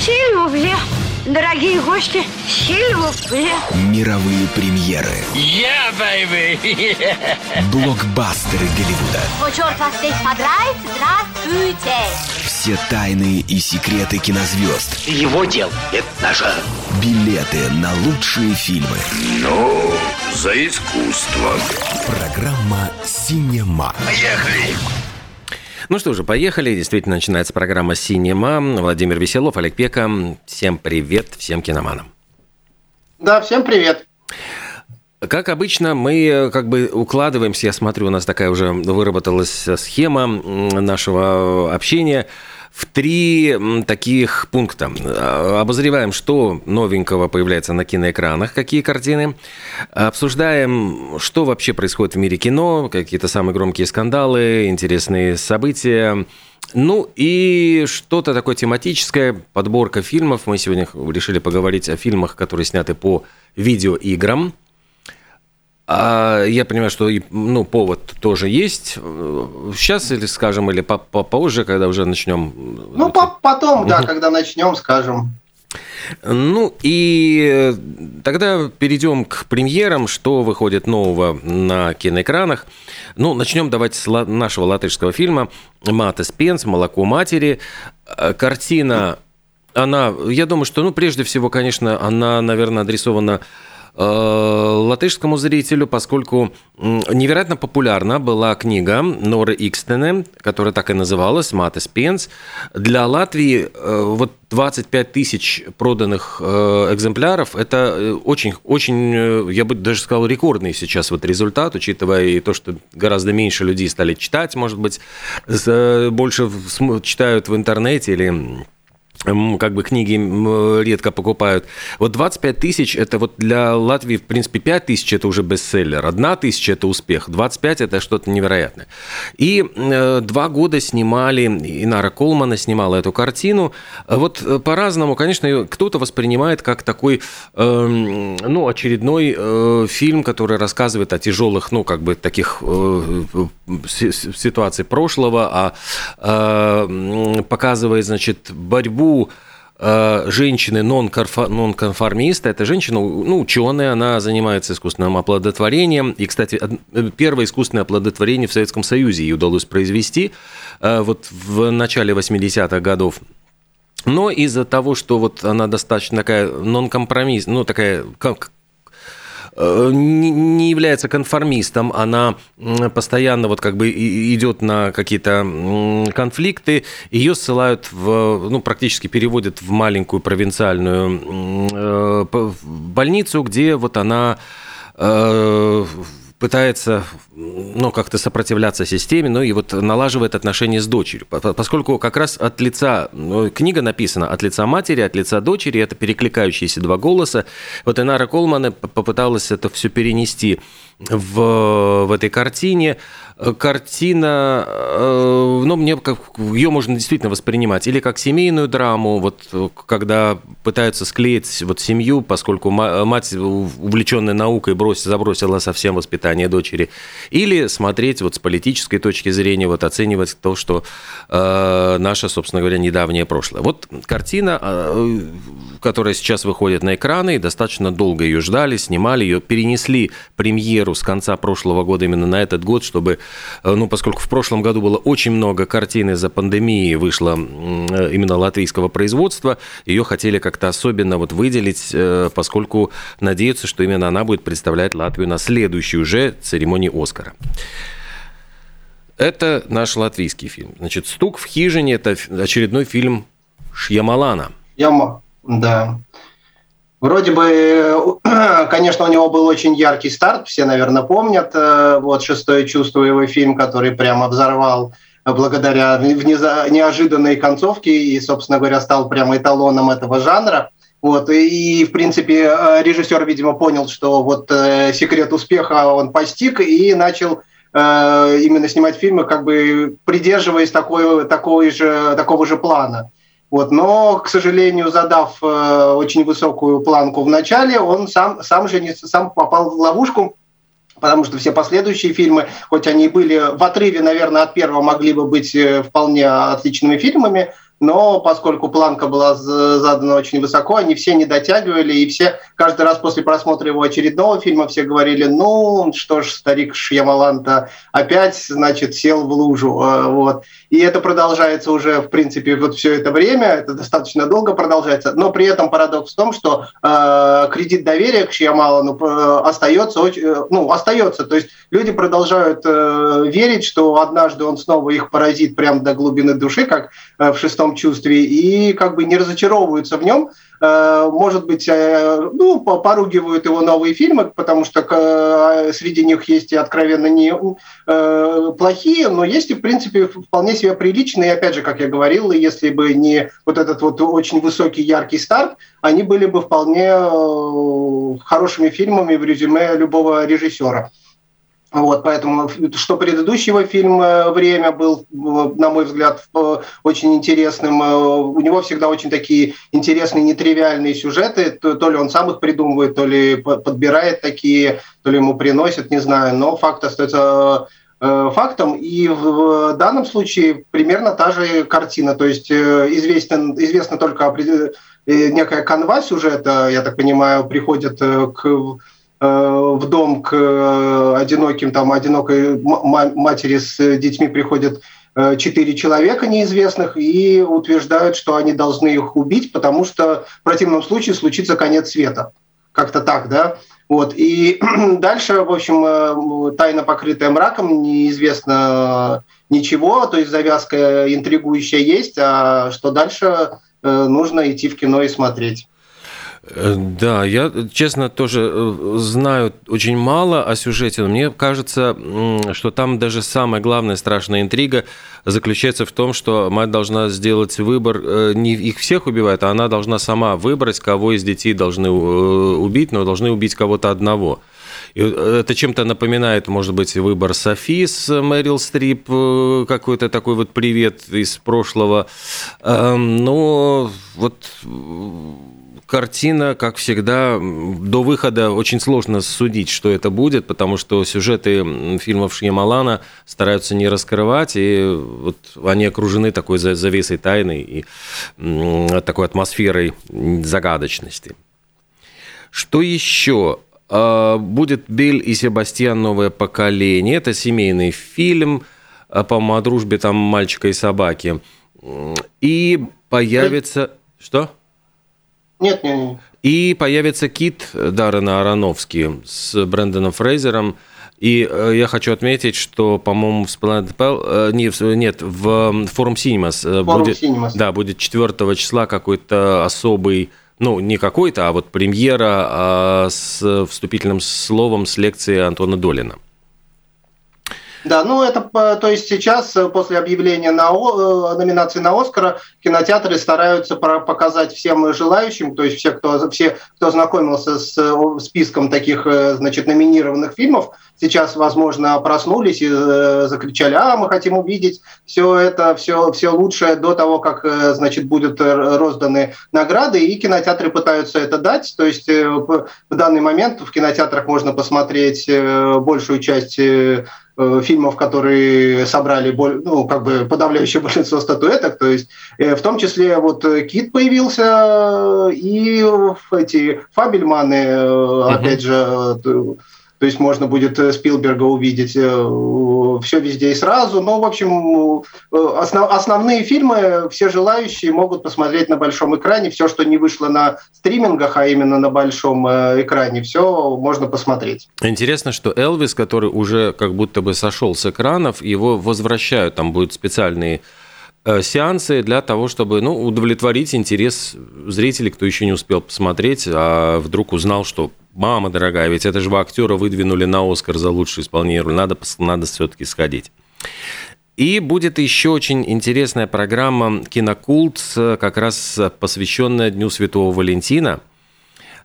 Сильвупле. Дорогие гости, сильвупле. Мировые премьеры. Yeah, baby! Блокбастеры Голливуда. О, черт вас здесь подрает, здравствуйте! Все тайны и секреты кинозвезд. Его дел – это нажа. Билеты на лучшие фильмы. Ну, за искусство. Программа «Синема». Поехали! Ну что же, поехали. Действительно, начинается программа «Синема». Владимир Веселов, Олег Пека. Всем привет, всем киноманам. Да, всем привет. Как обычно, мы э, как бы укладываемся, я смотрю, у нас такая уже выработалась схема нашего общения в три таких пункта. А, Обозреваем, что новенького появляется на киноэкранах, какие картины. Обсуждаем, что вообще происходит в мире кино, какие-то самые громкие скандалы, интересные события. Ну и что-то такое тематическое, подборка фильмов. Мы сегодня решили поговорить о фильмах, которые сняты по видеоиграм. А я понимаю, что ну, повод тоже есть. Сейчас или скажем, или по- по- позже, когда уже начнем. Ну, по- потом, да, когда начнем, скажем. Ну и э, тогда перейдем к премьерам, что выходит нового на киноэкранах. Ну, начнем давайте с нашего латышского фильма «Мата Спенс. Молоко матери». Э, Картина, она, я думаю, что, ну, прежде всего, конечно, она, наверное, адресована э, латышскому зрителю, поскольку невероятно популярна была книга Норы Икстене, которая так и называлась «Мата Спенс». Для Латвии э, вот 25 тысяч проданных э, экземпляров – это э, очень, очень, э, я бы даже сказал, рекордный сейчас вот результат, учитывая и то, что гораздо меньше людей стали читать, может быть, э, больше читают в интернете или как бы книги редко покупают. Вот 25 тысяч – это вот для Латвии, в принципе, 5 тысяч – это уже бестселлер, 1 тысяча – это успех, 25 – это что-то невероятное. И э, два года снимали, Инара Колмана снимала эту картину. Вот э, по-разному, конечно, кто-то воспринимает как такой, эм, ну, очередной э, фильм, который рассказывает о тяжелых, ну, как бы таких э, си- си- ситуаций прошлого, а э, показывает, значит, борьбу э, женщины нон-конформиста. Это женщина, ну, ученая, она занимается искусственным оплодотворением. И, кстати, э, первое искусственное оплодотворение в Советском Союзе ей удалось произвести э, вот в начале 80-х годов. Но из-за того, что вот она достаточно такая нон-компромисс, ну, такая не не является конформистом, она постоянно вот как бы идет на какие-то конфликты, ее ссылают в, ну, практически переводят в маленькую провинциальную э, больницу, где вот она э, пытается, ну, как-то сопротивляться системе, ну, и вот налаживает отношения с дочерью. По- по- Поскольку как раз от лица, ну, книга написана от лица матери, от лица дочери, это перекликающиеся два голоса. Вот Инара Колман п- попыталась это все перенести в, в этой картине. Картина, э, ну, мне как ее можно действительно воспринимать или как семейную драму, вот когда пытаются склеить вот семью, поскольку ма- мать, увлеченная наукой, бросила, забросила совсем воспитание дочери, или смотреть вот с политической точки зрения, вот оценивать то, что э, наше, собственно говоря, недавнее прошлое. Вот картина, э, которая сейчас выходит на экраны, и достаточно долго ее ждали, снимали ее, перенесли премьеру с конца прошлого года именно на этот год, чтобы, ну, поскольку в прошлом году было очень много картин из-за пандемии вышло э, именно латвийского производства, ее хотели как-то особенно вот выделить, э, поскольку надеются, что именно она будет представлять Латвию на следующей уже церемонии Оскара. Это наш латвийский фильм. Значит, «Стук в хижине» – это очередной фильм Шьямалана. Я, м- да. Вроде бы, э, конечно, у него был очень яркий старт, все, наверное, помнят. э, Вот «Шестое чувство» его фильм, который прямо взорвал благодаря неожиданной концовке и, собственно говоря, стал прямо эталоном этого жанра. Вот, и, в принципе, э, режиссер, видимо, понял, что вот секрет успеха он постиг и начал именно снимать фильмы, как бы придерживаясь такой, такой же, такого же плана. Вот, но, к сожалению, задав э, очень высокую планку в начале, он сам, сам же не, сам попал в ловушку, потому что все последующие фильмы, хоть они и были в отрыве, наверное, от первого, могли бы быть э, вполне отличными фильмами, но поскольку планка была задана очень высоко, они все не дотягивали, и все каждый раз после просмотра его очередного фильма все говорили, ну, что ж, старик Шьямалан-то опять, значит, сел в лужу, э, вот. И это продолжается уже, в принципе, вот все это время, это достаточно долго продолжается, но при этом парадокс в том, что э, кредит доверия к Шьямалану э, остается, э, ну, остается, то есть люди продолжают э, верить, что однажды он снова их поразит прямо до глубины души, как э, в шестом чувстве, и как бы не разочаровываются в нем, Э, может быть, э, ну, поругивают его новые фильмы, потому что э, среди них есть и откровенно не плохие, но есть и, в принципе, вполне себе приличные. Опять же, как я говорил, если бы не вот этот вот очень высокий, яркий старт, они были бы вполне хорошими фильмами в резюме любого режиссера. Вот, поэтому, что предыдущего фильма «Время» был, на мой взгляд, очень интересным. У него всегда очень такие интересные, нетривиальные сюжеты. То ли он сам их придумывает, то ли подбирает такие, то ли ему приносят, не знаю. Но факт остается э, фактом. И в данном случае примерно та же картина. То есть э, известен, известно только э, некая канва сюжета, я так понимаю, приходит к Э, в дом к э, одиноким, там, одинокой матери с детьми приходят э, четыре человека неизвестных и утверждают, что они должны их убить, потому что в противном случае случится конец света. Как-то так, да? Вот. И дальше, в общем, тайна, покрытая мраком, неизвестно ничего, то есть завязка интригующая есть, а что дальше, нужно идти в кино и смотреть. Э, да, я, честно, тоже э, знаю очень мало о сюжете, мне кажется, что там даже самая главная страшная интрига заключается в том, что мать должна сделать выбор, э, не их всех убивает, а она должна сама выбрать, кого из детей должны убить, но должны убить кого-то одного. И это чем-то напоминает, может быть, выбор Софи с Мэрил Стрип, какой-то такой вот привет из прошлого. Эм, но вот картина, как всегда, до выхода очень сложно судить, что это будет, потому что сюжеты фильмов Шьямалана стараются не раскрывать, и вот они окружены такой завесой тайны и такой атмосферой загадочности. Что еще? А, будет Бель и Себастьян «Новое поколение». Это семейный фильм, а, по-моему, о дружбе там мальчика и собаки. И появится... Что? Нет, нет, нет. И появится Кит Даррена Аронофски с Брэндоном Фрейзером. И э, я хочу отметить, что, по-моему, в Splendid Pal, э, не, нет, в Форум э, будет, Cinemas. Да, будет 4 числа какой-то особый ну, не какой-то, а вот премьера а, с вступительным словом с лекции Антона Долина. Да, ну это, то есть сейчас э, после объявления на э, номинации на Оскара кинотеатры стараются показать всем желающим, то есть все, кто, все, кто знакомился с э, списком таких, значит, номинированных фильмов, сейчас, возможно, проснулись и закричали, а, мы хотим увидеть все это, все, все лучшее до того, как, значит, будут розданы награды, и кинотеатры пытаются это дать, то есть в данный момент в кинотеатрах можно посмотреть большую часть Э, фильмов, которые собрали ну, как бы подавляющее большинство статуэток, то есть э, в том числе вот Кит появился и эти Фабельманы, опять же, то есть можно будет э, Спилберга увидеть э, все везде и сразу. Но, в общем, э, основ, основные фильмы все желающие могут посмотреть на большом экране. Все, что не вышло на стримингах, а именно на большом экране, все можно посмотреть. Интересно, что Элвис, который уже как будто бы сошел с экранов, его возвращают. Там будут специальные сеансы для того, чтобы ну, удовлетворить интерес зрителей, кто еще не успел посмотреть, а вдруг узнал, что мама дорогая, ведь это же актера выдвинули на Оскар за лучшее исполнение роли, надо, надо все-таки сходить. И будет еще очень интересная программа «Кинокульт», как раз посвященная Дню Святого Валентина.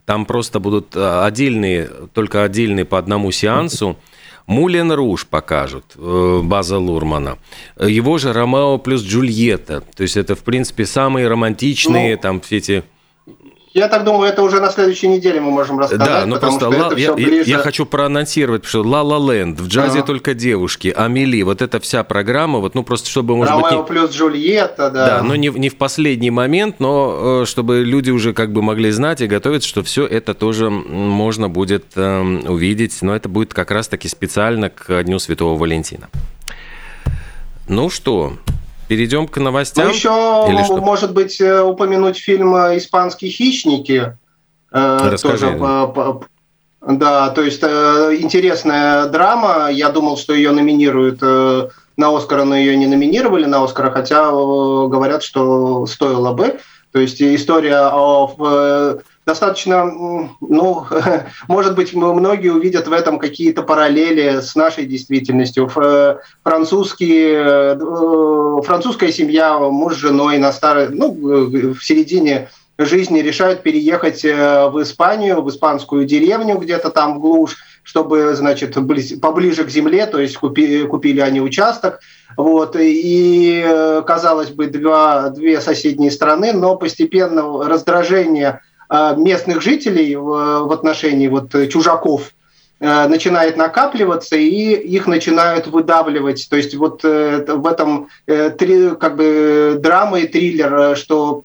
Там просто будут э, отдельные, только отдельные по одному сеансу. Мулен Руж покажут, э, База Лурмана. Его же Ромео плюс Джульетта. То есть это, в принципе, самые романтичные, ну, там все эти Я так думаю, это уже на следующей неделе мы можем рассказать. Да, но потому просто ла- я, ближе. я хочу проанонсировать, что «Ла Ла Ленд», «В джазе Ага. только девушки», «Амели», вот эта вся программа, вот, ну, просто чтобы, может быть, Ромео не- плюс Джульетта, да. Да, но не, в- не в последний момент, но э, чтобы люди уже как бы могли знать и готовиться, что все это тоже можно будет эм, увидеть. Но это будет как раз-таки специально к Дню Святого Валентина. Ну что, перейдем к новостям? Ну, еще, Или что? может быть, э, упомянуть фильм э, «Испанские хищники». Э, Расскажи. Тоже, да, то есть интересная драма. Я думал, что ее номинируют на Оскара, но ее не номинировали на Оскара, хотя говорят, что стоило бы. То есть история о достаточно, ну, может быть, многие увидят в этом какие-то параллели с нашей действительностью. Э, Французские, э, французская семья, муж с женой на старой, ну, э, в середине жизни решают переехать э, в Испанию, в испанскую деревню где-то там в глушь, чтобы, значит, поближе к земле, то есть купи- купили они участок, вот, и, э, казалось бы, два, две соседние страны, но постепенно раздражение э, местных жителей в, отношении вот э, чужаков э, начинает накапливаться, и их начинают выдавливать. То есть вот э, в этом э, три, как бы драма и триллер, э, что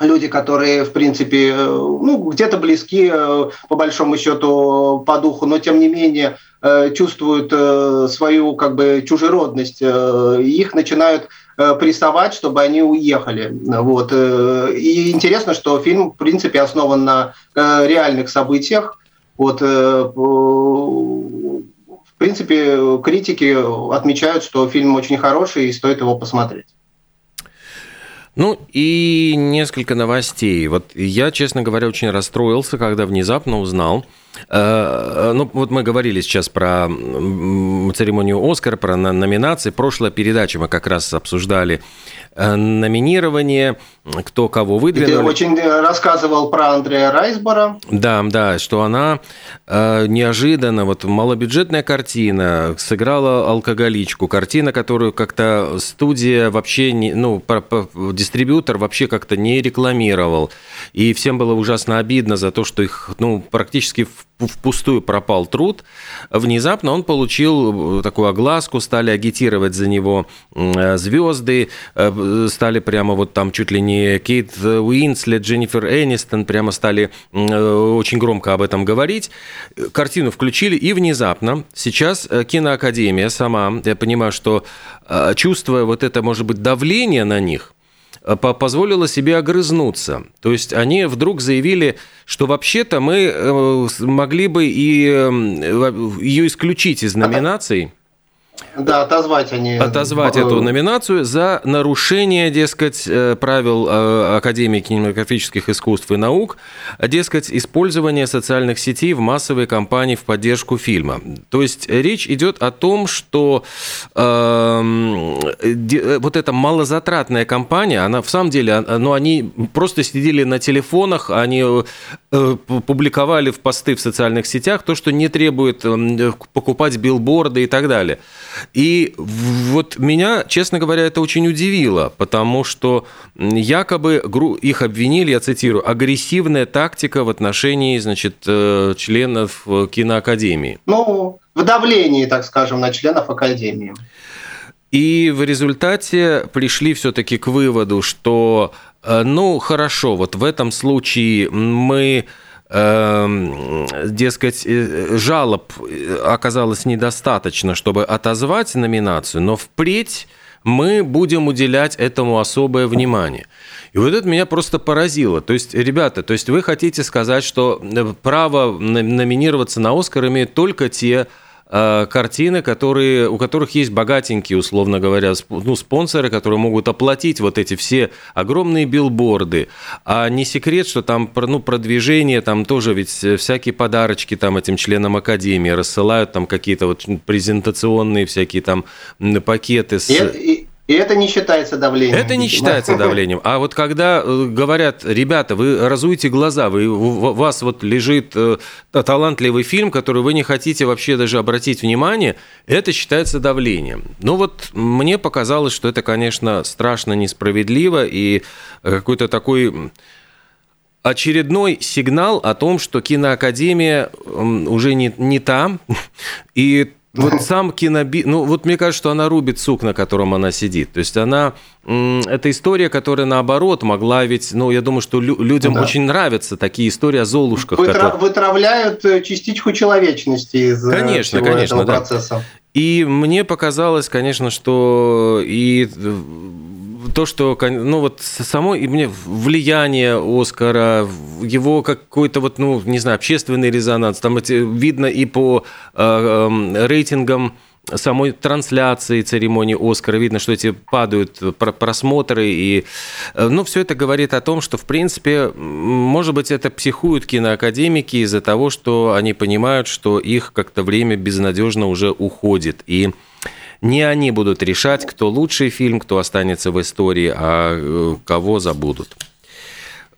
люди, которые, в принципе, э, ну, где-то близки, э, по большому счету, по духу, но, тем не менее, э, чувствуют э, свою, как бы, чужеродность, э, их начинают э, прессовать, чтобы они уехали. Вот. э, И интересно, что фильм, в принципе, основан на э, реальных событиях. Вот, э, в принципе, критики отмечают, что фильм очень хороший и стоит его посмотреть. Ну и несколько новостей. Вот я, честно говоря, очень расстроился, когда внезапно узнал. Э, Ну, вот мы говорили сейчас про церемонию Оскара, про на- номинации. Прошлая передача мы как раз обсуждали э, номинирование, кто кого И Ты очень э, рассказывал про Андрея Райсбора. Да, да, что она э, неожиданно, вот малобюджетная картина, сыграла алкоголичку, картина, которую как-то студия вообще, не, ну, дистрибьютор вообще как-то не рекламировал. И всем было ужасно обидно за то, что их, ну, практически в- впустую пропал труд. Внезапно он получил такую огласку, стали агитировать за него м, звезды, э, стали прямо вот там чуть ли не Кейт Уинслет, Дженнифер Энистон, прямо стали э, очень громко об этом говорить. Картину включили, и внезапно сейчас э, киноакадемия сама, я понимаю, что э, чувствуя вот это, может быть, давление на них, э, позволила себе огрызнуться. То есть они вдруг заявили, что вообще-то мы э, могли бы и э, ее исключить из номинаций, Да, отозвать они. отозвать эту номинацию за нарушение, дескать, э, правил э, Академии кинематографических искусств и наук, дескать, использование социальных сетей в массовой кампании в поддержку фильма. То есть речь идет о том, что эм, э, вот эта малозатратная кампания, она в самом деле, а- ну, они просто сидели на телефонах, они э, э, публиковали в посты в социальных сетях то, что не требует эм, покупать билборды и так далее. И вот меня, честно говоря, это очень удивило, потому что якобы их обвинили, я цитирую, агрессивная тактика в отношении, значит, э, членов э, киноакадемии. Ну, в давлении, так скажем, на членов Академии. И в результате пришли все-таки к выводу, что, э, ну, хорошо, вот в этом случае мы дескать, э, жалоб э, оказалось недостаточно, чтобы отозвать номинацию, но впредь мы будем уделять этому особое внимание. И вот это меня просто поразило. То есть, ребята, то есть вы хотите сказать, что э, право номинироваться на Оскар имеют только те э, картины, которые, у которых есть богатенькие, условно говоря, сп- ну, спонсоры, которые могут оплатить вот эти все огромные билборды. А не секрет, что там ну, продвижение, там тоже ведь э, всякие подарочки там этим членам Академии рассылают, там какие-то вот презентационные всякие там пакеты с... И- и это не считается давлением. Это не считается давлением. А вот когда э, говорят, ребята, вы разуйте глаза, вы, у вас вот лежит э, та- талантливый фильм, который вы не хотите вообще даже обратить внимание, это считается давлением. Ну вот мне показалось, что это, конечно, страшно несправедливо и э, какой-то такой очередной сигнал о том, что киноакадемия уже не, не та, и вот сам киноби... Ну, вот мне кажется, что она рубит сук, на котором она сидит. То есть она... Это история, которая, наоборот, могла ведь... Ну, я думаю, что людям да. очень нравятся такие истории о Золушках. Вытра... Которые... Вытравляют э, частичку человечности из э, конечно, всего конечно, этого да. процесса. И мне показалось, конечно, что и то, что, ну вот само и мне влияние Оскара, его какой-то вот, ну, не знаю, общественный резонанс, там эти, видно и по э, э, рейтингам самой трансляции церемонии Оскара видно, что эти падают просмотры, и э, ну, все это говорит о том, что, в принципе, может быть, это психуют киноакадемики из-за того, что они понимают, что их как-то время безнадежно уже уходит, и не они будут решать, кто лучший фильм, кто останется в истории, а э, кого забудут.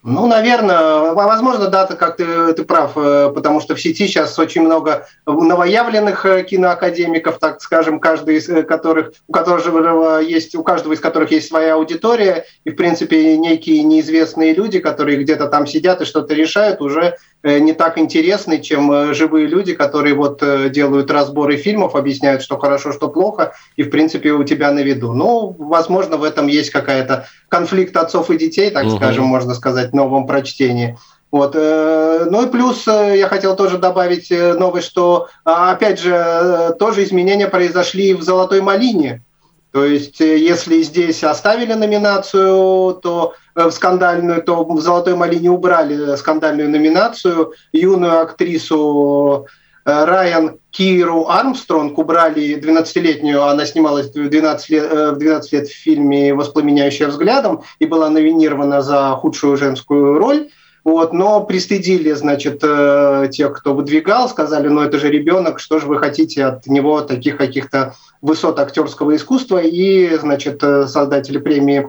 Ну, наверное, возможно, да, ты, как ты, ты прав, э, потому что в сети сейчас очень много новоявленных э, киноакадемиков, так скажем, каждый из которых, у которого есть, у каждого из которых есть своя аудитория, и, в принципе, некие неизвестные люди, которые где-то там сидят и что-то решают, уже Э, не так интересный, чем э, живые люди, которые вот э, делают разборы фильмов, объясняют, что хорошо, что плохо, и, в принципе, у тебя на виду. Ну, возможно, в этом есть какая-то конфликт отцов и детей, так угу. скажем, можно сказать, в новом прочтении. Вот. Ну и плюс я хотел тоже добавить новость, что, опять же, тоже изменения произошли в «Золотой малине», то есть, э, если здесь оставили номинацию, то э, в скандальную, то в «Золотой малине» убрали скандальную номинацию. Юную актрису э, Райан Киру Армстронг убрали 12-летнюю, она снималась в 12 лет, в 12 лет в фильме «Воспламеняющая взглядом» и была номинирована за худшую женскую роль. Вот, но пристыдили, значит, тех, кто выдвигал, сказали, ну это же ребенок, что же вы хотите от него таких каких-то высот актерского искусства, и, значит, э, создатели премии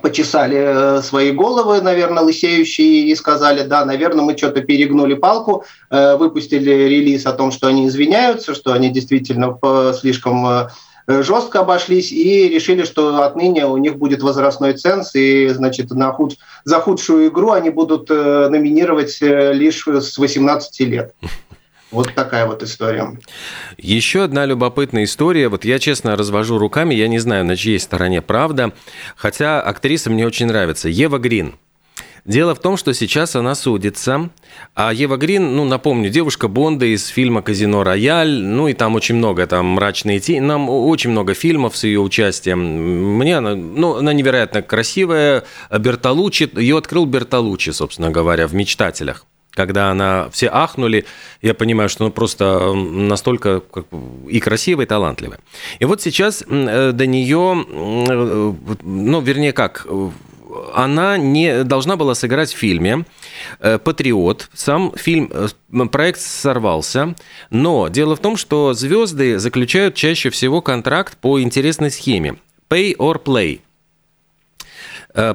почесали э, свои головы, наверное, лысеющие, и сказали, да, наверное, мы что-то перегнули палку, э, выпустили релиз о том, что они извиняются, что они действительно слишком жестко обошлись и решили, что отныне у них будет возрастной ценз, и, значит, на худ... за худшую игру они будут номинировать лишь с 18 лет. Вот такая вот история. Еще одна любопытная история. Вот я честно развожу руками, я не знаю, на чьей стороне правда. Хотя актриса мне очень нравится. Ева Грин. Дело в том, что сейчас она судится, а Ева Грин, ну, напомню, девушка Бонда из фильма «Казино Рояль», ну, и там очень много, там «Мрачные тени», нам очень много фильмов с ее участием. Мне она, ну, она невероятно красивая, Бертолуччи, ее открыл Бертолуччи, собственно говоря, в «Мечтателях» когда она все ахнули, я понимаю, что она просто настолько как, и красивая, и талантливая. И вот сейчас э, до нее, э, ну, вернее, как, она не должна была сыграть в фильме э, «Патриот». Сам фильм, проект сорвался, но дело в том, что звезды заключают чаще всего контракт по интересной схеме «pay or play».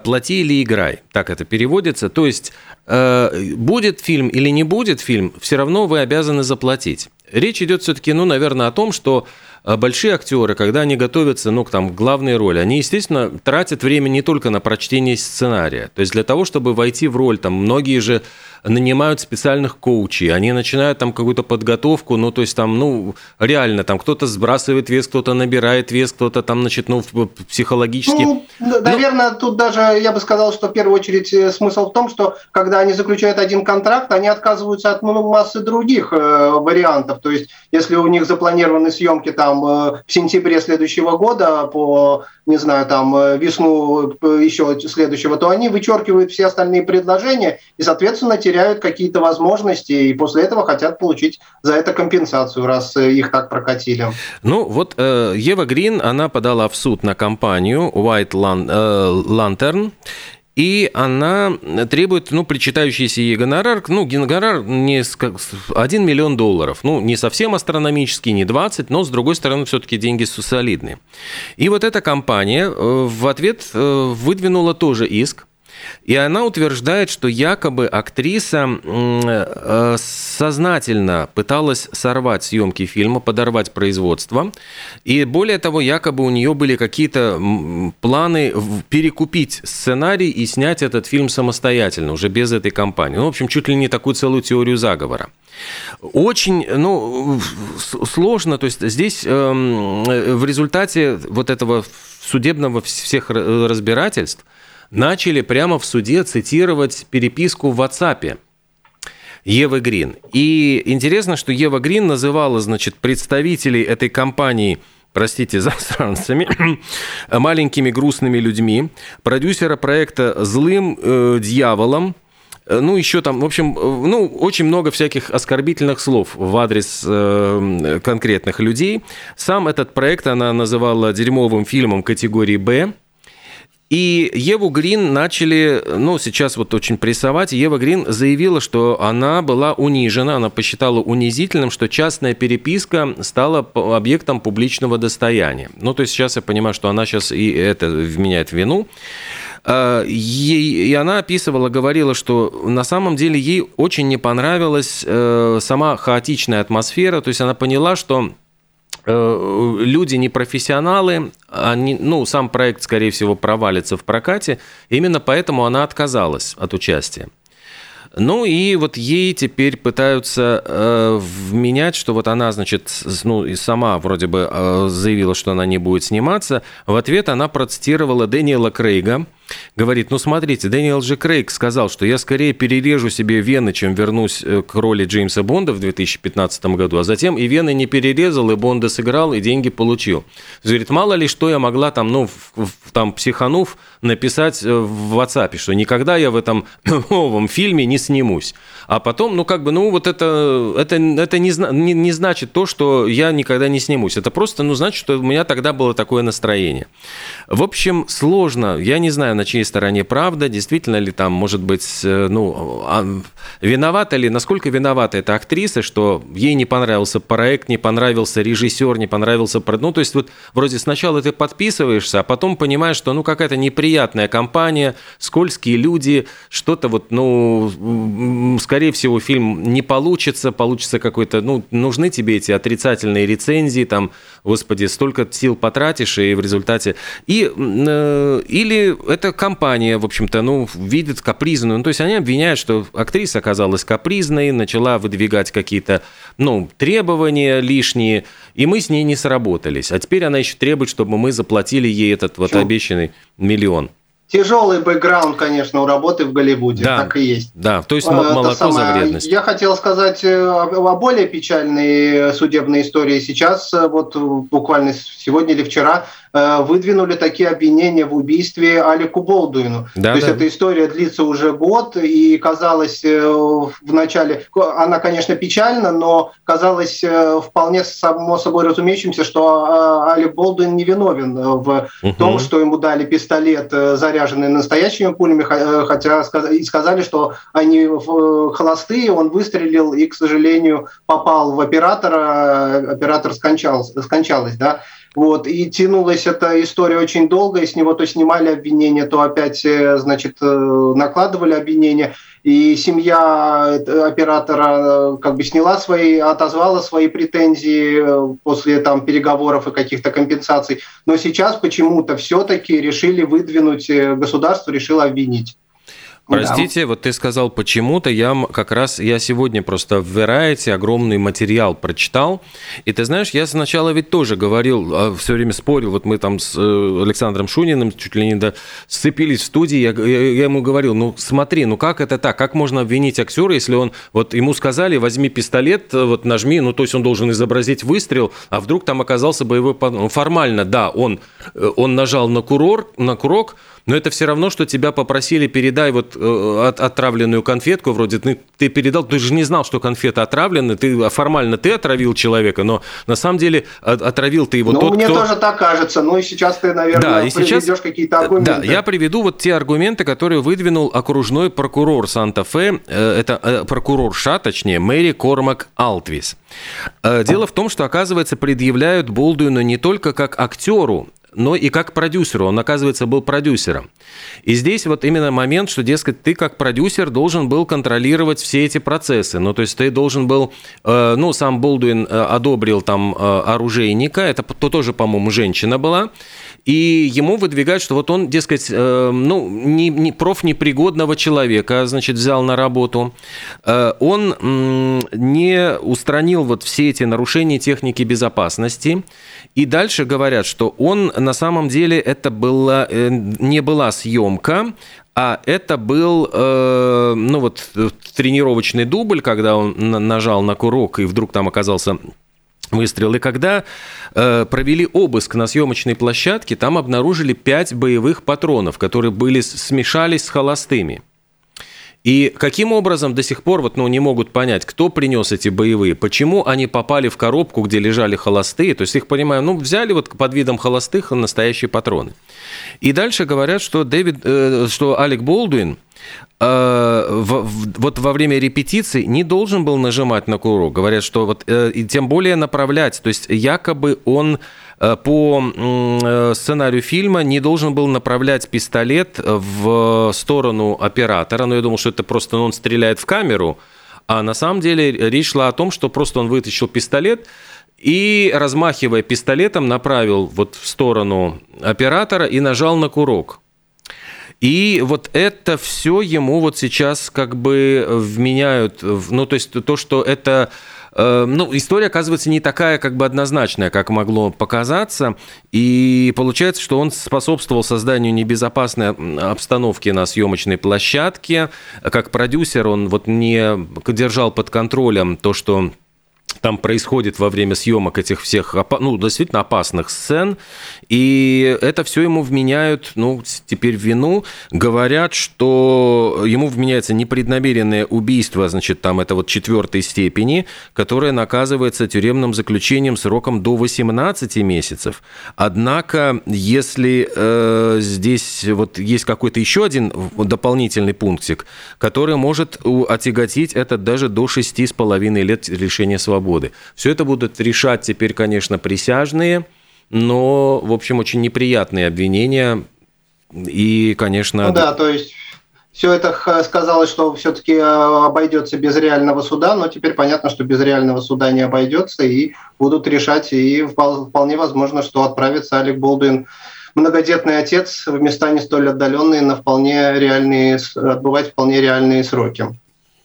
«Плати или играй», так это переводится. То есть Э, будет фильм или не будет фильм, все равно вы обязаны заплатить. Речь идет все-таки, ну, наверное, о том, что а большие актеры, когда они готовятся, ну, к там, главной роли, они, естественно, тратят время не только на прочтение сценария. То есть для того, чтобы войти в роль, там, многие же нанимают специальных коучей, они начинают там какую-то подготовку, ну, то есть там, ну, реально, там кто-то сбрасывает вес, кто-то набирает вес, кто-то там, значит, ну, психологически... Ну, наверное, ну, тут даже я бы сказал, что в первую очередь э, смысл в том, что когда они заключают один контракт, они отказываются от ну, массы других э, вариантов. То есть если у них запланированы съемки там там э, в сентябре следующего года по, не знаю, там э, весну э, еще следующего, то они вычеркивают все остальные предложения и, соответственно, теряют какие-то возможности и после этого хотят получить за это компенсацию, раз их так прокатили. Ну вот э, Ева Грин, она подала в суд на компанию White Lantern, и она требует, ну, причитающийся ей гонорар, ну, гонорар не 1 миллион долларов, ну, не совсем астрономический, не 20, но, с другой стороны, все-таки деньги солидные. И вот эта компания э, в ответ э, выдвинула тоже иск, И она утверждает, что якобы актриса э, сознательно пыталась сорвать съемки фильма, подорвать производство. И более того, якобы у нее были какие-то планы перекупить сценарий и снять этот фильм самостоятельно, уже без этой компании. Ну, в общем, чуть ли не такую целую теорию заговора. Очень, ну, сложно, то есть здесь э, в результате вот этого судебного всех разбирательств начали прямо в суде цитировать переписку в WhatsApp Евы Грин. И интересно, что Ева Грин называла, значит, представителей этой компании простите, засранцами, маленькими грустными людьми, продюсера проекта злым э, дьяволом, э, ну, еще там, в общем, э, ну, очень много всяких оскорбительных слов в адрес э, конкретных людей. Сам этот проект она называла дерьмовым фильмом категории «Б», и Еву Грин начали, ну, сейчас вот очень прессовать. Ева Грин заявила, что она была унижена, она посчитала унизительным, что частная переписка стала объектом публичного достояния. Ну, то есть сейчас я понимаю, что она сейчас и это вменяет вину. А, и она описывала, говорила, что на самом деле ей очень не понравилась э, сама хаотичная атмосфера. То есть она поняла, что люди не профессионалы, они, ну, сам проект, скорее всего, провалится в прокате. Именно поэтому она отказалась от участия. Ну и вот ей теперь пытаются э, вменять, что вот она, значит, ну и сама вроде бы э, заявила, что она не будет сниматься. В ответ она процитировала Дэниела Крейга, говорит, ну смотрите, Дэниел Же Крейг сказал, что я скорее перережу себе вены, чем вернусь э, к роли Джеймса Бонда в 2015 году, а затем и вены не перерезал, и Бонда сыграл, и деньги получил. Говорит, мало ли что я могла там, ну, там психанув, написать э, в WhatsApp, что никогда я в этом новом фильме не снимусь. А потом, ну, как бы, ну, вот это, это, это не, не, не значит то, что я никогда не снимусь. Это просто, ну, значит, что у меня тогда было такое настроение. В общем, сложно. Я не знаю, на чьей стороне правда, действительно ли там, может быть, э, ну, а, виновата ли, насколько виновата эта актриса, что ей не понравился проект, не понравился режиссер, не понравился... Ну, то есть вот вроде сначала ты подписываешься, а потом понимаешь, что, ну, какая-то неприятная компания, скользкие люди, что-то вот, ну, скорее всего, фильм не получится, получится какой-то, ну, нужны тебе эти отрицательные рецензии, там, господи, столько сил потратишь, и в результате... И, э, или это компания, в общем-то, ну, видит капризную. Ну, то есть они обвиняют, что актриса оказалась капризной, начала выдвигать какие-то, ну, требования лишние, и мы с ней не сработались. А теперь она еще требует, чтобы мы заплатили ей этот вот обещанный миллион. Тяжелый бэкграунд, конечно, у работы в Голливуде, да, так и есть. Да, то есть молоко самое, за вредность. Я хотел сказать э, о более печальной судебной истории. Сейчас, э, вот буквально сегодня или вчера, Э, выдвинули такие обвинения в убийстве Алику Болдуину. Да, То есть эта история длится уже год, и казалось э, в начале, она, конечно, печальна, но казалось э, вполне само собой разумеющимся, что Алик Болдуин не виновен в угу. том, что ему дали пистолет, заряженный настоящими пулями, хотя и сказали, что они холостые, он выстрелил и, к сожалению, попал в оператора, оператор скончался, скончалась, да. Вот, и тянулась эта история очень долго, и с него то снимали обвинения, то опять, э, значит, э, накладывали обвинения. И семья э, оператора как бы сняла свои, отозвала свои претензии после там переговоров и каких-то компенсаций. Но сейчас почему-то все-таки решили выдвинуть, государство решило обвинить. Простите, да. вот ты сказал почему-то, я как раз, я сегодня просто в Variety огромный материал прочитал, и ты знаешь, я сначала ведь тоже говорил, а, все время спорил, вот мы там с э, Александром Шуниным чуть ли не до сцепились в студии, я, я, я ему говорил, ну смотри, ну как это так, как можно обвинить актера, если он, вот ему сказали, возьми пистолет, вот нажми, ну то есть он должен изобразить выстрел, а вдруг там оказался боевой, формально, да, он, э, он нажал на курор, на курок, но это все равно, что тебя попросили передай вот э, от, отравленную конфетку, вроде ты, ты передал, ты же не знал, что конфета отравлена, ты а формально ты отравил человека, но на самом деле отравил ты его ну, тот, мне кто... тоже так кажется, ну и сейчас ты, наверное, да, и приведешь сейчас... какие-то аргументы. Да, я приведу вот те аргументы, которые выдвинул окружной прокурор Санта-Фе, э, это э, прокурор ша, точнее, Мэри Кормак Алтвис. Дело в том, что, оказывается, предъявляют Болдуину не только как актеру, но и как продюсеру. Он, оказывается, был продюсером. И здесь вот именно момент, что, дескать, ты как продюсер должен был контролировать все эти процессы. Ну, то есть ты должен был, э, ну, сам Болдуин э, одобрил там э, оружейника, это то тоже, по-моему, женщина была, и ему выдвигают, что вот он, дескать, ну, не, не профнепригодного человека, значит, взял на работу. Он не устранил вот все эти нарушения техники безопасности. И дальше говорят, что он на самом деле это была, э, не была съемка, а это был, э, ну вот, тренировочный дубль, когда он нажал на курок и вдруг там оказался выстрел. И когда э, провели обыск на съемочной площадке, там обнаружили пять боевых патронов, которые были смешались с холостыми. И каким образом до сих пор вот, ну, не могут понять, кто принес эти боевые, почему они попали в коробку, где лежали холостые, то есть их, понимаю, ну, взяли вот под видом холостых настоящие патроны. И дальше говорят, что, Дэвид, э, что Алек Болдуин э, в, в, вот во время репетиции не должен был нажимать на курок. Говорят, что вот, э, и тем более направлять, то есть якобы он по э, сценарию фильма не должен был направлять пистолет в сторону оператора, но я думал, что это просто он стреляет в камеру, а на самом деле речь шла о том, что просто он вытащил пистолет и, размахивая пистолетом, направил вот в сторону оператора и нажал на курок. И вот это все ему вот сейчас как бы вменяют, ну то есть то, что это ну, история оказывается не такая как бы однозначная, как могло показаться. И получается, что он способствовал созданию небезопасной обстановки на съемочной площадке. Как продюсер он вот не держал под контролем то, что там происходит во время съемок этих всех, ну, действительно опасных сцен, и это все ему вменяют, ну, теперь вину, говорят, что ему вменяется непреднамеренное убийство, значит, там это вот четвертой степени, которое наказывается тюремным заключением сроком до 18 месяцев. Однако, если э, здесь вот есть какой-то еще один дополнительный пунктик, который может отяготить это даже до 6,5 лет лишения свободы, свободы. Все это будут решать теперь, конечно, присяжные, но, в общем, очень неприятные обвинения. И, конечно... Ну да, то есть все это сказалось, что все-таки э, обойдется без реального суда, но теперь понятно, что без реального суда не обойдется, и будут решать, и вполне возможно, что отправится Алек Болдуин многодетный отец в места не столь отдаленные на вполне реальные, отбывать вполне реальные сроки.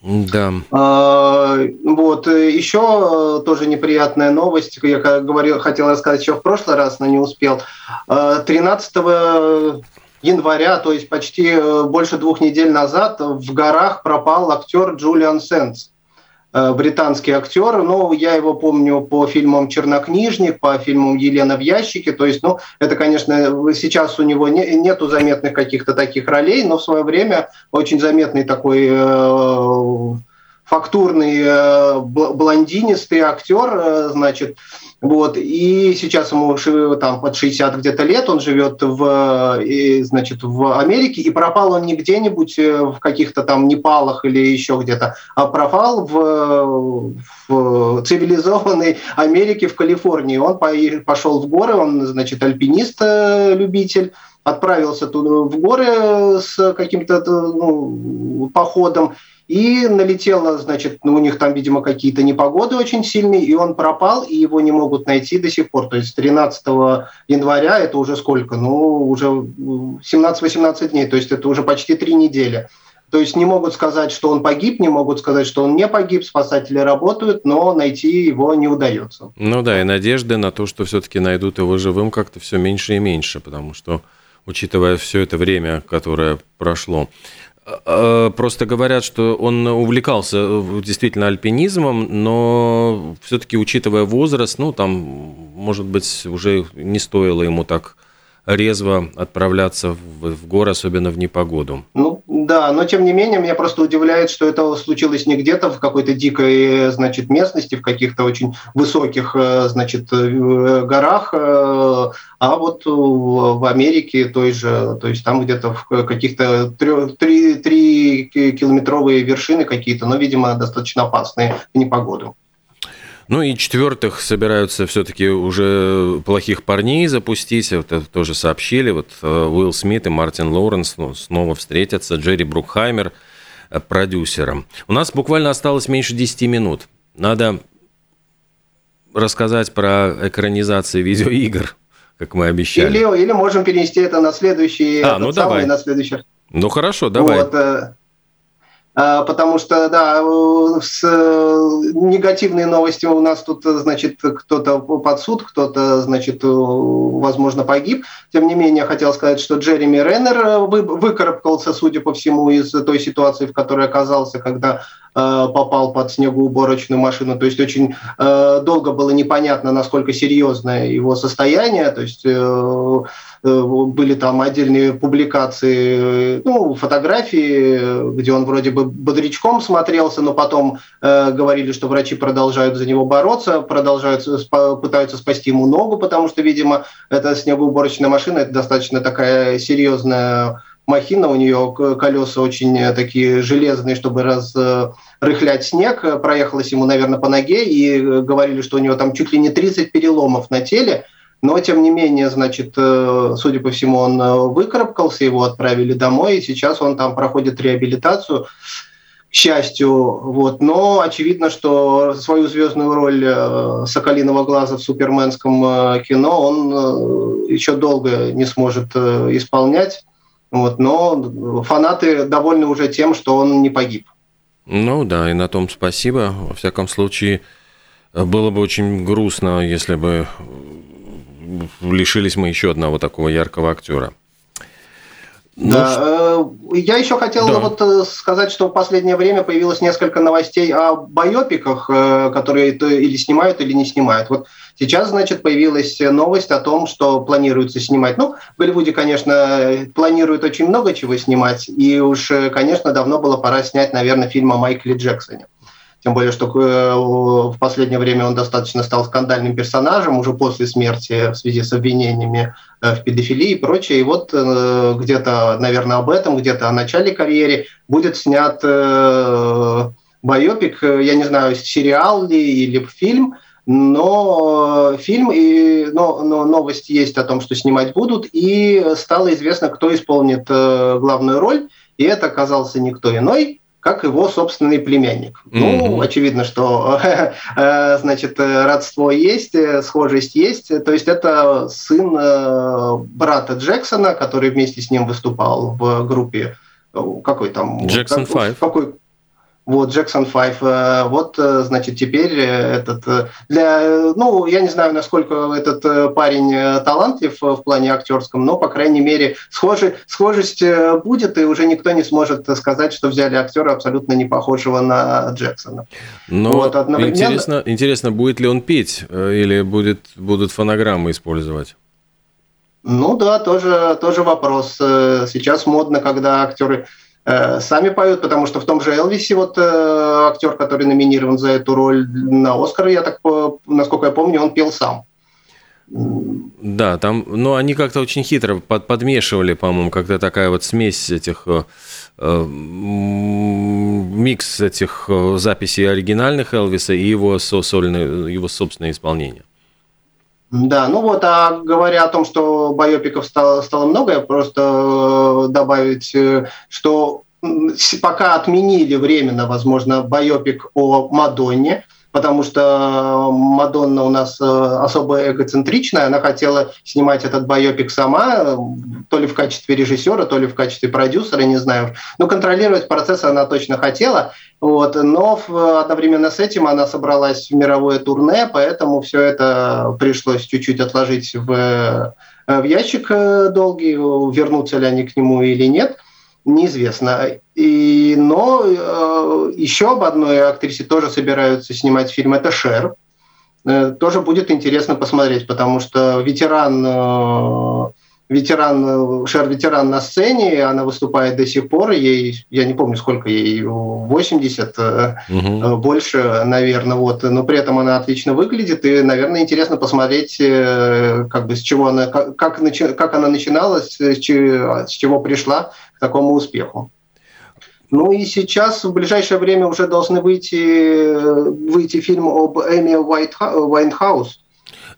Да. А, вот. Еще э, тоже неприятная новость. Я говорил, хотел рассказать еще в прошлый раз, но не успел. 13 а, января, то есть почти э, больше двух недель назад, в горах пропал актер Джулиан Сенс. Э, британский актер. Ну, я его помню по фильмам «Чернокнижник», по фильмам «Елена в ящике». То есть, ну, это, конечно, сейчас у него не, нету заметных каких-то таких ролей, но в свое время очень заметный такой э, фактурный э, блондинистый актер, э, значит, вот, и сейчас ему там под 60 где-то лет, он живет в, и, значит, в Америке, и пропал он не где-нибудь э, в каких-то там Непалах или еще где-то, а пропал в, в цивилизованной Америке, в Калифорнии. Он пошел в горы, он, значит, альпинист-любитель, отправился туда в горы с каким-то ну, походом, и налетело, значит, ну, у них там, видимо, какие-то непогоды очень сильные, и он пропал, и его не могут найти до сих пор. То есть 13 января, это уже сколько? Ну, уже 17-18 дней, то есть это уже почти три недели. То есть не могут сказать, что он погиб, не могут сказать, что он не погиб, спасатели работают, но найти его не удается. Ну да, и надежды на то, что все-таки найдут его живым, как-то все меньше и меньше, потому что, учитывая все это время, которое прошло, просто говорят, что он увлекался э, действительно альпинизмом, но все-таки, учитывая возраст, ну, там, может быть, уже не стоило ему так резво отправляться в, в горы, особенно в непогоду. Ну да, но тем не менее меня просто удивляет, что это случилось не где-то в какой-то дикой значит, местности, в каких-то очень высоких значит, э, горах, э, а вот в Америке той же, то есть там где-то в каких-то 3-километровые вершины какие-то, но, видимо, достаточно опасные в непогоду. Ну и четвертых собираются все-таки уже плохих парней запустить. Вот это тоже сообщили. Вот э, Уилл Смит и Мартин Лоуренс ну, снова встретятся. Джерри Брукхаймер э, продюсером. У нас буквально осталось меньше 10 минут. Надо рассказать про экранизации видеоигр, как мы обещали. Или, или можем перенести это на следующий, а, ну самый, давай. на следующий. Ну хорошо, давай. Вот, э, потому что, да, с э, негативные новости у нас тут, значит, кто-то под суд, кто-то, значит, возможно, погиб. Тем не менее, хотел сказать, что Джереми Реннер выкарабкался, судя по всему, из той ситуации, в которой оказался, когда Э, попал под снегоуборочную машину. То есть очень э, долго было непонятно, насколько серьезное его состояние. То есть э, были там отдельные публикации, ну, фотографии, где он вроде бы бодрячком смотрелся, но потом э, говорили, что врачи продолжают за него бороться, продолжают, пытаются спасти ему ногу, потому что, видимо, эта снегоуборочная машина – это достаточно такая серьезная махина, у нее колеса очень э, такие железные, чтобы разрыхлять снег. Проехалась ему, наверное, по ноге, и э, говорили, что у него там чуть ли не 30 переломов на теле. Но, тем не менее, значит, э, судя по всему, он выкарабкался, его отправили домой, и сейчас он там проходит реабилитацию к счастью. Вот. Но очевидно, что свою звездную роль Соколиного глаза в суперменском кино он еще долго не сможет исполнять. Вот, но фанаты довольны уже тем, что он не погиб. Ну да, и на том спасибо. Во всяком случае, было бы очень грустно, если бы лишились мы еще одного такого яркого актера. Да, ну, я еще хотел да. вот э, сказать, что в последнее время появилось несколько новостей о байопиках, э, которые или снимают, или не снимают. Вот сейчас, значит, появилась новость о том, что планируется снимать. Ну, в Голливуде, конечно, планируют очень много чего снимать, и уж, э, конечно, давно было пора снять, наверное, фильм о Майкле Джексоне. Тем более, что э, в последнее время он достаточно стал скандальным персонажем уже после смерти в связи с обвинениями э, в педофилии и прочее. И вот э, где-то, наверное, об этом, где-то о начале карьеры будет снят байопик, я не знаю, сериал ли или фильм, но фильм и но, но новость есть о том, что снимать будут, и стало известно, кто исполнит главную роль, и это оказался никто иной, как его собственный племянник. Mm-hmm. Ну, очевидно, что э, значит родство есть, э, схожесть есть. То есть это сын э, брата Джексона, который вместе с ним выступал в группе какой там Джексон Five. Какой вот, Джексон 5. Э, вот, э, значит, теперь э, этот... Для, ну, я не знаю, насколько этот парень талантлив в плане актерском, но, по крайней мере, схожи, схожесть будет, и уже никто не сможет сказать, что взяли актера абсолютно не похожего на Джексона. Но вот, одновременно... интересно, интересно, будет ли он петь, или будет, будут фонограммы использовать? Ну да, тоже, тоже вопрос. Сейчас модно, когда актеры сами поют, потому что в том же Элвисе вот э, актер, который номинирован за эту роль на Оскар, я так, насколько я помню, он пел сам. Да, там, ну, они как-то очень хитро под, подмешивали, по-моему, когда такая вот смесь этих, э, э микс этих э, записей оригинальных Элвиса и его, сольное, его собственное исполнение. Да, ну вот, а говоря о том, что байопиков стало, стало много, я просто э, добавить, э, что пока отменили временно, возможно, байопик о Мадонне, потому что Мадонна у нас э, особо эгоцентричная, она хотела снимать этот байопик сама, то ли в качестве режиссера, то ли в качестве продюсера, не знаю. Но контролировать процесс она точно хотела, вот, но одновременно с этим она собралась в мировое турне, поэтому все это пришлось чуть-чуть отложить в, э, в ящик э, долгий, вернутся ли они к нему или нет – неизвестно. И, но э, еще об одной актрисе тоже собираются снимать фильм, это Шер. Э, тоже будет интересно посмотреть, потому что ветеран, э, ветеран, Шер ветеран на сцене, она выступает до сих пор, ей, я не помню, сколько ей, 80, угу. больше, наверное, вот, но при этом она отлично выглядит, и, наверное, интересно посмотреть, как бы, с чего она, как, как, как она начинала, с, с чего пришла такому успеху. Ну и сейчас в ближайшее время уже должны выйти, выйти фильм об Эми Уайнхаус.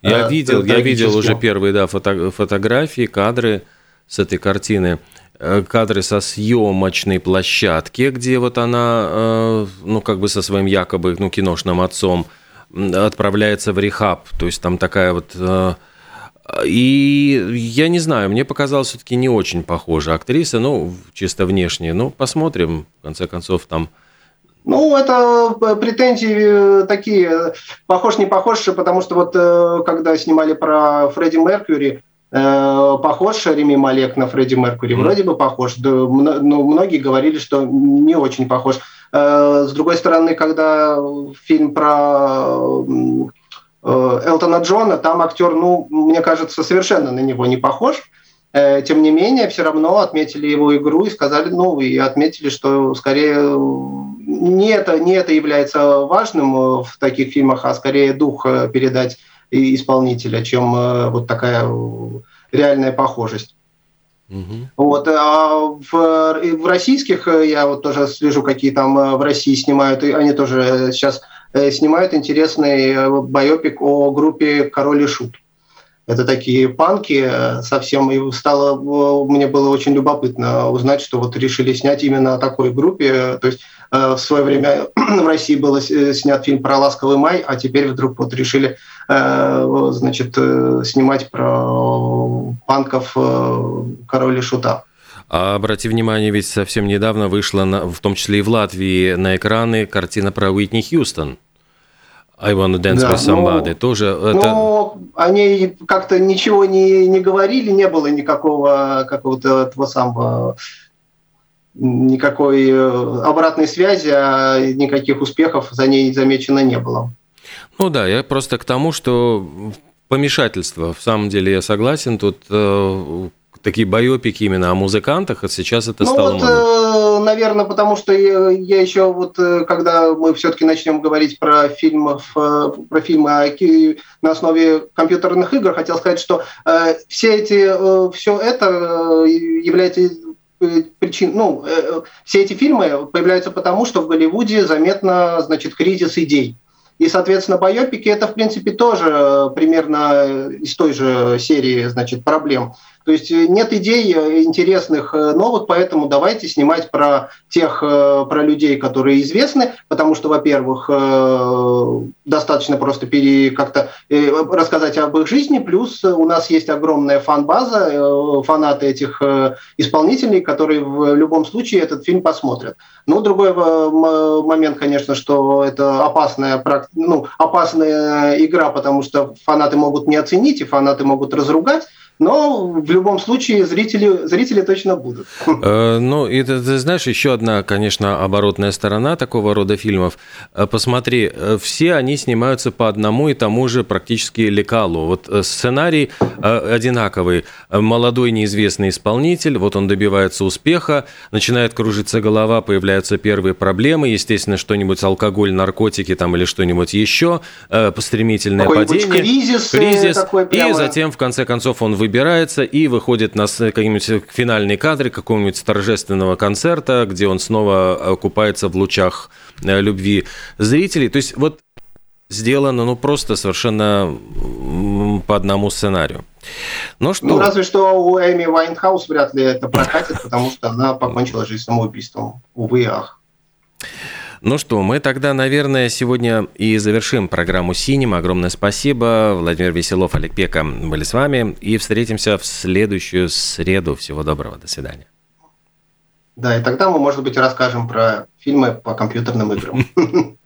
Я видел, я видел уже первые да, фото, фотографии, кадры с этой картины. Э, кадры со съемочной площадки, где вот она, э, ну, как бы со своим якобы, ну, киношным отцом отправляется в рехаб. То есть там такая вот... Э, и я не знаю, мне показалось все-таки не очень похожа актриса, ну, чисто внешне. Ну, посмотрим, в конце концов, там... Ну, это претензии такие, похож, не похож, потому что вот когда снимали про Фредди Меркьюри, Э, похож Реми Малек на Фредди Меркури? Вроде бы похож, да, но ну, многие говорили, что не очень похож. Э, с другой стороны, когда фильм про э, Элтона Джона, там актер, ну, мне кажется, совершенно на него не похож. Тем не менее, все равно отметили его игру и сказали, ну, и отметили, что скорее не это, не это является важным в таких фильмах, а скорее дух передать исполнителя, чем вот такая реальная похожесть. Угу. Вот, а в, в российских, я вот тоже слежу, какие там в России снимают, и они тоже сейчас снимают интересный байопик о группе «Король и Шут». Это такие панки совсем, и стало, мне было очень любопытно узнать, что вот решили снять именно о такой группе, то есть Э, в свое время в России был э, снят фильм про «Ласковый май», а теперь вдруг вот решили э, значит, снимать про панков «Король и Шута». А обрати внимание, ведь совсем недавно вышла, на, в том числе и в Латвии, на экраны картина про Уитни Хьюстон. I wanna dance да, with somebody. Ну, Тоже это... Ну, они как-то ничего не, не говорили, не было никакого какого-то этого самого никакой э, обратной связи, а никаких успехов за ней замечено не было. Ну да, я просто к тому, что помешательство, в самом деле я согласен, тут э, такие байопики именно о музыкантах, а сейчас это ну стало вот, э, наверное, потому что я, я еще вот, э, когда мы все-таки начнем говорить про фильмов, э, про фильмы на основе компьютерных игр, хотел сказать, что все эти, все это является причин, ну, все эти фильмы появляются потому, что в Голливуде заметно, значит, кризис идей. И, соответственно, байопики это, в принципе, тоже примерно из той же серии, значит, проблем. То есть э, нет идей э, интересных э, новых, поэтому давайте снимать про тех, про людей, которые известны, потому что, во-первых, достаточно просто пере, как-то рассказать об их жизни, плюс у нас есть огромная фан-база, фанаты этих исполнителей, которые в любом случае этот фильм посмотрят. Ну, другой момент, конечно, что это опасная, ну, опасная игра, потому что фанаты могут не оценить, и фанаты могут разругать, но в любом случае зрители, зрители точно будут. Э, ну, и ты, ты знаешь, еще одна, конечно, оборотная сторона такого рода фильмов. Э, посмотри, э, все они снимаются по одному и тому же практически лекалу. Вот сценарий одинаковый. Молодой неизвестный исполнитель, вот он добивается успеха, начинает кружиться голова, появляются первые проблемы, естественно, что-нибудь алкоголь, наркотики там или что-нибудь еще, стремительное падение. кризис. Кризис. Такой прямо... И затем, в конце концов, он выбирается и выходит на какие-нибудь финальные кадры какого-нибудь торжественного концерта, где он снова купается в лучах э, любви зрителей. То есть вот сделано, ну, просто совершенно по одному сценарию. Ну, что... ну, разве что у Эми Вайнхаус вряд ли это прокатит, потому что она покончила жизнь самоубийством. Увы ах. Ну что, мы тогда, наверное, сегодня и завершим программу «Синим». Огромное спасибо. Владимир Веселов, Олег Пека были с вами. И встретимся в следующую среду. Всего доброго. До свидания. Да, и тогда мы, может быть, расскажем про фильмы по компьютерным играм.